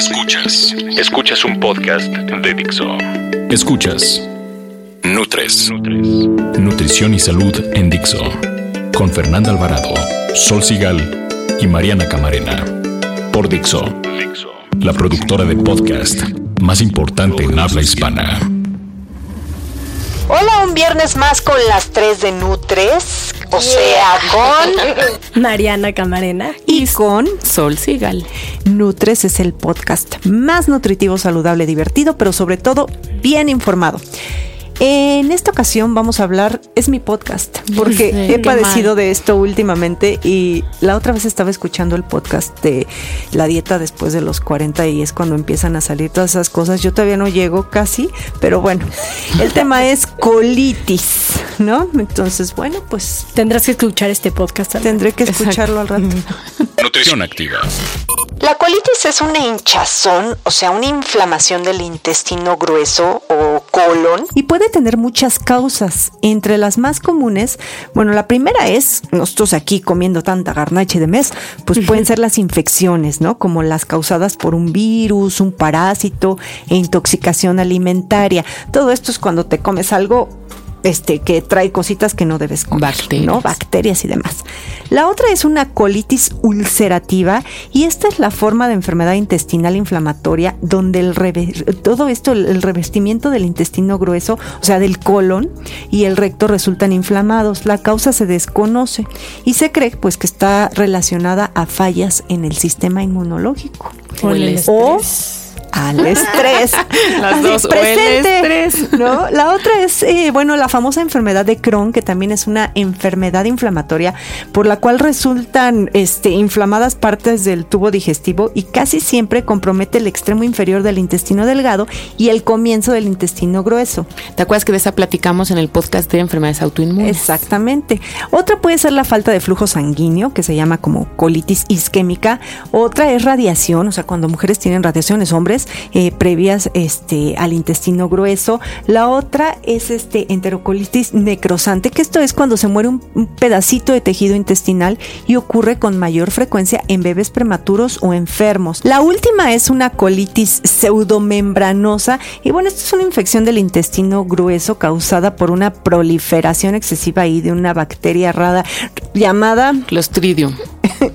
Escuchas, escuchas un podcast de Dixo. Escuchas Nutres, Nutrición y Salud en Dixo. Con Fernanda Alvarado, Sol Sigal y Mariana Camarena. Por Dixo, la productora de podcast más importante en habla hispana. Hola, un viernes más con las 3 de Nutres, o sea, con Mariana Camarena y con Sol Sigal. Nutres es el podcast más nutritivo, saludable, divertido, pero sobre todo bien informado. En esta ocasión vamos a hablar, es mi podcast, porque Sí, he padecido mal. de esto últimamente y la otra vez estaba escuchando el podcast de la dieta después de los 40 y es cuando empiezan a salir todas esas cosas. Yo todavía no llego casi, pero bueno, el tema es colitis, ¿no? Entonces, bueno, pues Tendrás que escuchar este podcast. Tendré que escucharlo al rato. Nutrición activa. La colitis es una hinchazón, o sea, una inflamación del intestino grueso o colon. Y puede tener muchas causas. Entre las más comunes, bueno, la primera es, nosotros aquí comiendo tanta garnache de mes, pues pueden ser las infecciones, ¿no? Como las causadas por un virus, un parásito e intoxicación alimentaria. Todo esto es cuando te comes algo este que trae cositas que no debes comer, Bacterias. ¿no? Bacterias y demás. La otra es una colitis ulcerativa y esta es la forma de enfermedad intestinal inflamatoria donde el todo esto, el revestimiento del intestino grueso, o sea, del colon y el recto resultan inflamados. La causa se desconoce y se cree pues que está relacionada a fallas en el sistema inmunológico O el o estrés. Al estrés. Las dos, o el estrés. ¿no? La otra es, eh, bueno, la famosa enfermedad de Crohn, que también es una enfermedad inflamatoria por la cual resultan este, inflamadas partes del tubo digestivo y casi siempre compromete el extremo inferior del intestino delgado y el comienzo del intestino grueso. ¿Te acuerdas que de esa platicamos en el podcast de enfermedades autoinmunes? Exactamente. Otra puede ser la falta de flujo sanguíneo, que se llama como colitis isquémica. Otra es radiación, o sea, cuando mujeres tienen radiaciones, hombres, eh, previas este, al intestino grueso. La otra es este enterocolitis necrosante, que esto es cuando se muere un, un pedacito de tejido intestinal y ocurre con mayor frecuencia en bebés prematuros o enfermos. La última es una colitis pseudomembranosa y bueno, esto es una infección del intestino grueso causada por una proliferación excesiva ahí de una bacteria rara llamada Clostridium.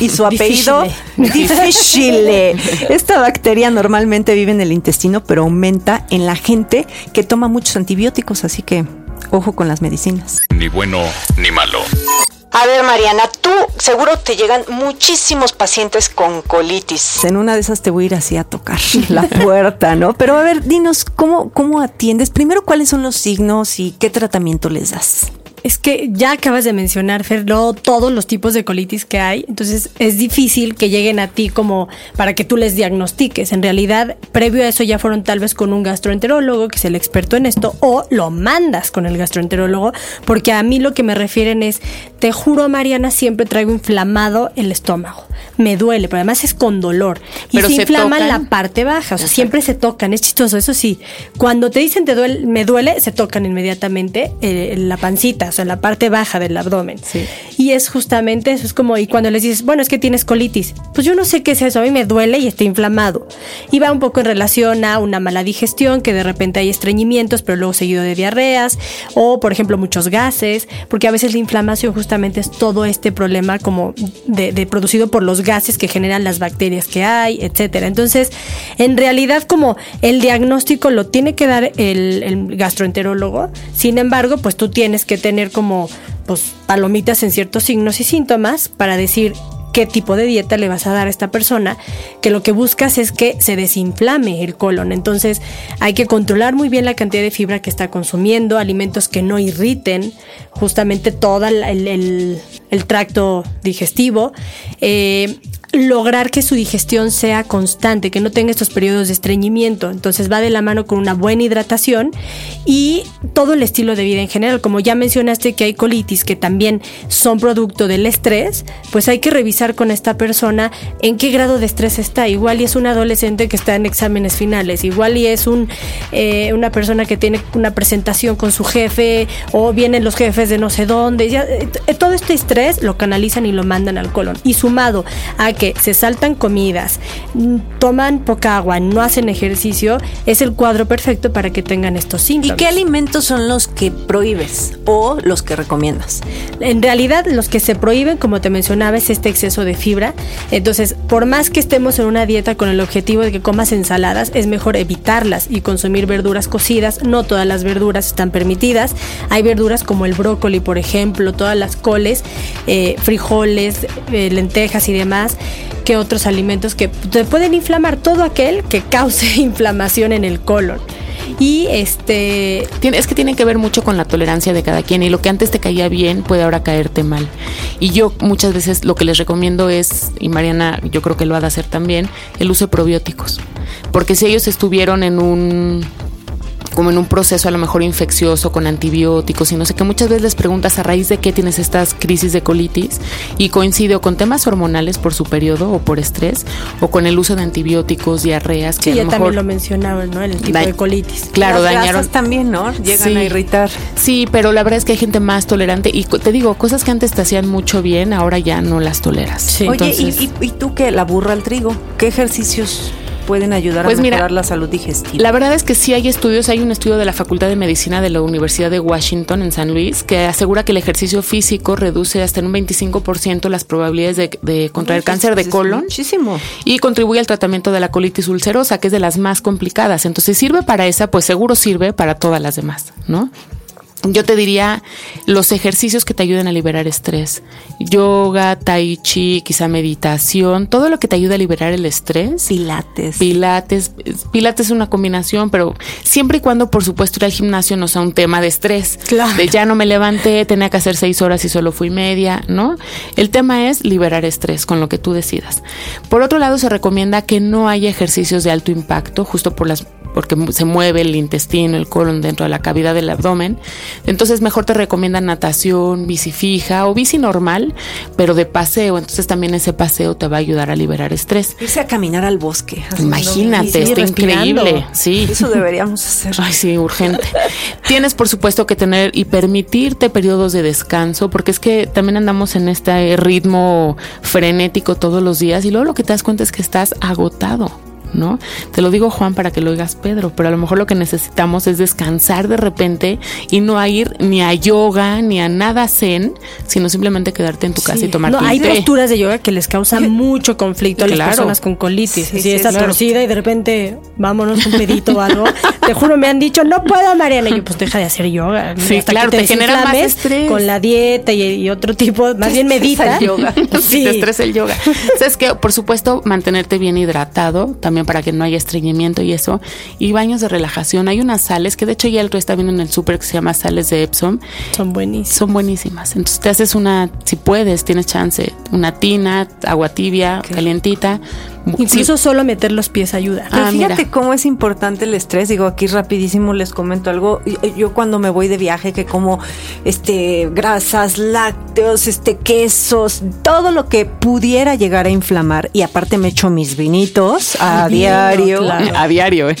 Y su apellido difficile. Esta bacteria normalmente vive en el intestino, pero aumenta en la gente que toma muchos antibióticos, así que ojo con las medicinas. Ni bueno ni malo. A ver, Mariana, tú seguro te llegan muchísimos pacientes con colitis. En una de esas te voy a ir así a tocar la puerta, ¿no? Pero a ver, dinos, ¿cómo, cómo atiendes? Primero, ¿cuáles son los signos y qué tratamiento les das? Es que ya acabas de mencionar, Fer, todos los tipos de colitis que hay, entonces es difícil que lleguen a ti como para que tú les diagnostiques. En realidad, previo a eso ya fueron tal vez con un gastroenterólogo, que es el experto en esto, o lo mandas con el gastroenterólogo, porque a mí lo que me refieren es, te juro, Mariana, siempre traigo inflamado el estómago. Me duele, pero además es con dolor. Y Pero se, se inflama tocan. la parte baja, o sea, siempre se tocan, es chistoso, eso sí. Cuando te dicen te duele, me duele, se tocan inmediatamente eh, la pancita, o sea, la parte baja del abdomen. Sí. Y es justamente eso, es como, y cuando les dices, bueno, es que tienes colitis, pues yo no sé qué es eso, a mí me duele y está inflamado. Y va un poco en relación a una mala digestión, que de repente hay estreñimientos, pero luego seguido de diarreas, o por ejemplo muchos gases, porque a veces la inflamación justamente es todo este problema como de, de producido por los gases que generan las bacterias que hay, etcétera. Entonces, en realidad como el diagnóstico lo tiene que dar el, el gastroenterólogo, sin embargo, pues tú tienes que tener como pues palomitas en ciertos signos y síntomas para decir qué tipo de dieta le vas a dar a esta persona, que lo que buscas es que se desinflame el colon. Entonces hay que controlar muy bien la cantidad de fibra que está consumiendo, alimentos que no irriten justamente todo el- el tracto digestivo. Eh, lograr que su digestión sea constante, que no tenga estos periodos de estreñimiento. Entonces va de la mano con una buena hidratación y todo el estilo de vida en general. Como ya mencionaste que hay colitis que también son producto del estrés, pues hay que revisar con esta persona en qué grado de estrés está. Igual y es un adolescente que está en exámenes finales, igual y es un, eh, una persona que tiene una presentación con su jefe o vienen los jefes de no sé dónde. Eh, todo este estrés lo canalizan y lo mandan al colon. Y sumado a que se saltan comidas, mm, toman poca agua, no hacen ejercicio, es el cuadro perfecto para que tengan estos síntomas. ¿Y qué alimentos son los que prohíbes o los que recomiendas? En realidad, los que se prohíben, como te mencionaba, es este exceso de fibra. Entonces, por más que estemos en una dieta con el objetivo de que comas ensaladas, es mejor evitarlas y consumir verduras cocidas. No todas las verduras están permitidas. Hay verduras como el brócoli, por ejemplo, todas las coles, eh, frijoles, eh, lentejas y demás que otros alimentos que te pueden inflamar todo aquel que cause inflamación en el colon. Y este. Es que tiene que ver mucho con la tolerancia de cada quien. Y lo que antes te caía bien puede ahora caerte mal. Y yo muchas veces lo que les recomiendo es, y Mariana yo creo que lo ha de hacer también, el uso de probióticos. Porque si ellos estuvieron en un como en un proceso a lo mejor infeccioso con antibióticos y no sé qué. Muchas veces les preguntas a raíz de qué tienes estas crisis de colitis y coincide o con temas hormonales por su periodo o por estrés o con el uso de antibióticos, diarreas. Que sí, ya también lo mencionaban, ¿no? El tipo de colitis. Claro, Las dañaron. también, ¿no? Llegan a irritar. Sí, pero la verdad es que hay gente más tolerante y te digo, cosas que antes te hacían mucho bien, ahora ya no las toleras. Oye, ¿y, y tú qué? La burra al trigo. ¿Qué ejercicios pueden ayudar a pues mejorar la salud digestiva? La verdad es que sí hay estudios, hay un estudio de la Facultad de Medicina de la Universidad de Washington en San Luis que asegura que el ejercicio físico reduce hasta en un 25% las probabilidades de, contraer cáncer de colon. Muchísimo. Y contribuye al tratamiento de la colitis ulcerosa, que es de las más complicadas. Entonces, sirve para esa, pues seguro sirve para todas las demás, ¿no? Yo te diría los ejercicios que te ayuden a liberar estrés. Yoga, tai chi, quizá meditación, todo lo que te ayude a liberar el estrés. Pilates. Pilates. Pilates es una combinación, pero siempre y cuando, por supuesto, ir al gimnasio no sea un tema de estrés. Claro. De ya no me levanté, tenía que hacer seis horas y solo fui media, ¿no? El tema es liberar estrés con lo que tú decidas. Por otro lado, se recomienda que no haya ejercicios de alto impacto, justo por las porque se mueve el intestino, el colon dentro de la cavidad del abdomen. Entonces mejor te recomiendan natación, bici fija o bici normal, pero de paseo. Entonces también ese paseo te va a ayudar a liberar estrés. Irse a caminar al bosque. Imagínate, está increíble. Sí. Eso deberíamos hacer. Ay, sí, urgente. Tienes por supuesto que tener y permitirte periodos de descanso, porque es que también andamos en este ritmo frenético todos los días y luego lo que te das cuenta es que estás agotado. ¿No? Te lo digo Juan para que lo oigas Pedro, pero a lo mejor lo que necesitamos es descansar de repente y no ir ni a yoga ni a nada zen, sino simplemente quedarte en tu casa y tomar no, Hay posturas de yoga que les causan mucho conflicto a las personas con colitis. Sí, si está torcida y de repente vámonos un pedito o algo. te juro, me han dicho, no puedo, Mariana. Y yo, pues deja de hacer yoga. Sí, claro, te, genera más estrés. Con la dieta y, otro tipo, más bien medita. El yoga. sí. Te estresa el yoga. Sabes que, por supuesto, mantenerte bien hidratado también para que no haya estreñimiento y eso. Y baños de relajación. Hay unas sales que de hecho ya el otro está viendo en el súper que se llama sales de Epsom. Son buenísimas. Son buenísimas. Entonces te haces una, si puedes, tienes chance, una tina, agua tibia, calientita Incluso solo meter los pies ayuda. Ah, fíjate cómo es importante el estrés. Digo, aquí rapidísimo les comento algo. Yo cuando me voy de viaje que como este grasas, lácteos, este quesos, todo lo que pudiera llegar a inflamar y aparte me echo mis vinitos a diario. A diario, ¿eh?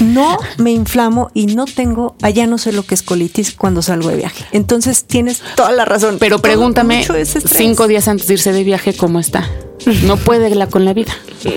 No me inflamo y no tengo, allá no sé lo que es colitis cuando salgo de viaje. Entonces tienes toda la razón. Pero pregúntame, cinco días antes de irse de viaje, ¿cómo está? No puede la con la vida.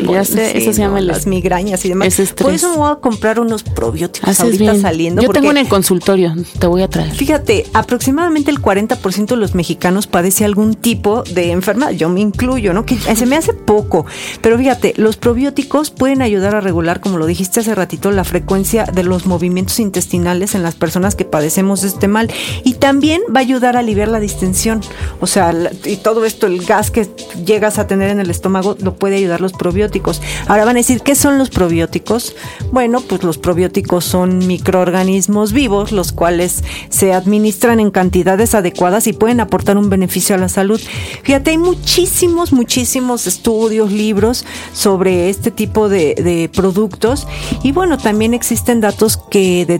Ya sé, eso se llama las migrañas y demás. Por eso me voy a comprar unos probióticos ahorita saliendo. Yo tengo en el consultorio, te voy a traer. Fíjate, aproximadamente el 40% de los mexicanos padece algún tipo de enfermedad. Yo me incluyo, ¿no? Que se me hace poco. Pero fíjate, los probióticos pueden ayudar a regular, como lo dijiste hace ratito, la frecuencia de los movimientos intestinales en las personas que padecemos este mal. Y también va a ayudar a aliviar la distensión. O sea, y todo esto, el gas que llegas a tener en el estómago, lo puede ayudar los probióticos. Ahora van a decir, ¿qué son los probióticos? Bueno, pues los probióticos son microorganismos vivos, los cuales se administran en cantidades adecuadas y pueden aportar un beneficio a la salud. Fíjate, hay muchísimos, muchísimos estudios, libros sobre este tipo de, productos y bueno, también existen datos que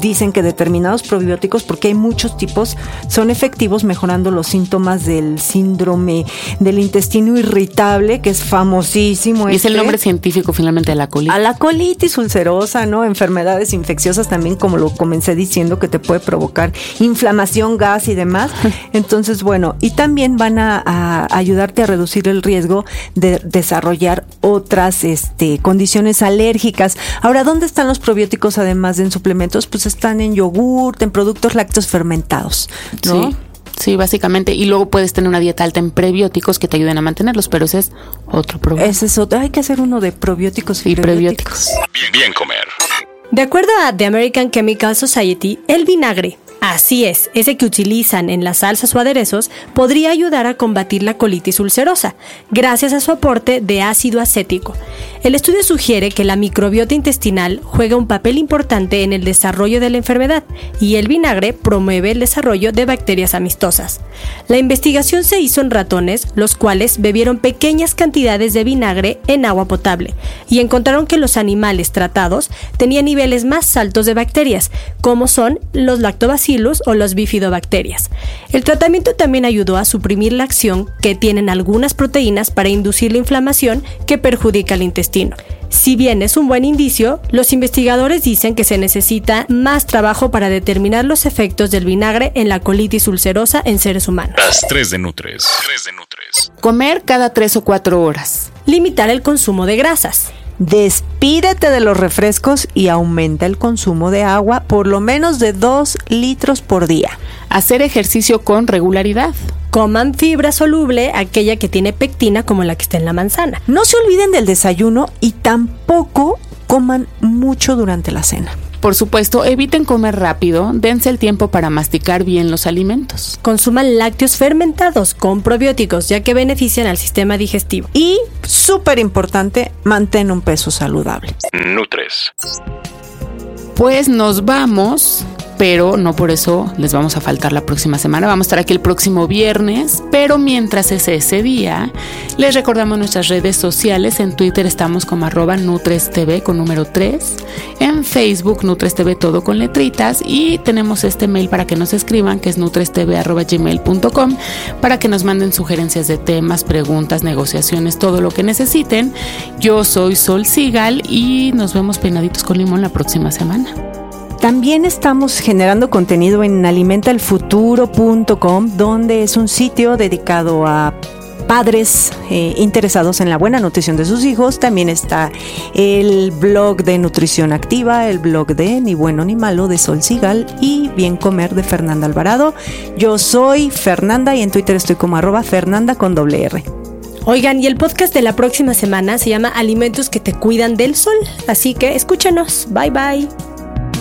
dicen que determinados probióticos, porque hay muchos tipos, son efectivos mejorando los síntomas del síndrome del intestino irritable, que es famosísimo. Y es el este. nombre científico finalmente de la colitis. A la colitis ulcerosa, ¿no? Enfermedades infecciosas también, como lo comencé diciendo, que te puede provocar inflamación, gas y demás. Entonces, bueno, y también van a, a ayudarte a reducir el riesgo de desarrollar otras este, condiciones alérgicas. Ahora, ¿dónde están los probióticos además de en suplementos? Pues están en yogurt, en productos lácteos fermentados, ¿no? Sí. Sí, básicamente. Y luego puedes tener una dieta alta en prebióticos que te ayuden a mantenerlos, pero ese es otro problema. Ese es otro. Hay que hacer uno de probióticos y, y prebióticos. Bien, bien comer. De acuerdo a The American Chemical Society, el vinagre, Así es, ese que utilizan en las salsas o aderezos podría ayudar a combatir la colitis ulcerosa, gracias a su aporte de ácido acético. El estudio sugiere que la microbiota intestinal juega un papel importante en el desarrollo de la enfermedad y el vinagre promueve el desarrollo de bacterias amistosas. La investigación se hizo en ratones, los cuales bebieron pequeñas cantidades de vinagre en agua potable y encontraron que los animales tratados tenían niveles más altos de bacterias, como son los lactobacillus o los bifidobacterias. El tratamiento también ayudó a suprimir la acción que tienen algunas proteínas para inducir la inflamación que perjudica el intestino. Si bien es un buen indicio, los investigadores dicen que se necesita más trabajo para determinar los efectos del vinagre en la colitis ulcerosa en seres humanos. Las 3 de Nutres. 3 de Nutres. Comer cada 3 o 4 horas. Limitar el consumo de grasas. Despídete de los refrescos y aumenta el consumo de agua por lo menos de 2 litros por día. Hacer ejercicio con regularidad. Coman fibra soluble, aquella que tiene pectina como la que está en la manzana. No se olviden del desayuno y tampoco coman mucho durante la cena. Por supuesto, eviten comer rápido, dense el tiempo para masticar bien los alimentos. Consuman lácteos fermentados con probióticos, ya que benefician al sistema digestivo. Y, súper importante, mantén un peso saludable. Nutres. Pues nos vamos pero no por eso les vamos a faltar la próxima semana. Vamos a estar aquí el próximo viernes, pero mientras es ese día, les recordamos nuestras redes sociales. En Twitter estamos como arroba NutresTV con número 3, en Facebook NutresTV todo con letritas y tenemos este mail para que nos escriban que es nutrestv.gmail.com para que nos manden sugerencias de temas, preguntas, negociaciones, todo lo que necesiten. Yo soy Sol Sigal y nos vemos peinaditos con limón la próxima semana. También estamos generando contenido en alimentalfuturo.com, donde es un sitio dedicado a padres eh, interesados en la buena nutrición de sus hijos. También está el blog de Nutrición Activa, el blog de Ni Bueno ni Malo de Sol Sigal y Bien Comer de Fernanda Alvarado. Yo soy Fernanda y en Twitter estoy como arroba Fernanda con doble R. Oigan, y el podcast de la próxima semana se llama Alimentos que te cuidan del sol. Así que escúchenos. Bye bye.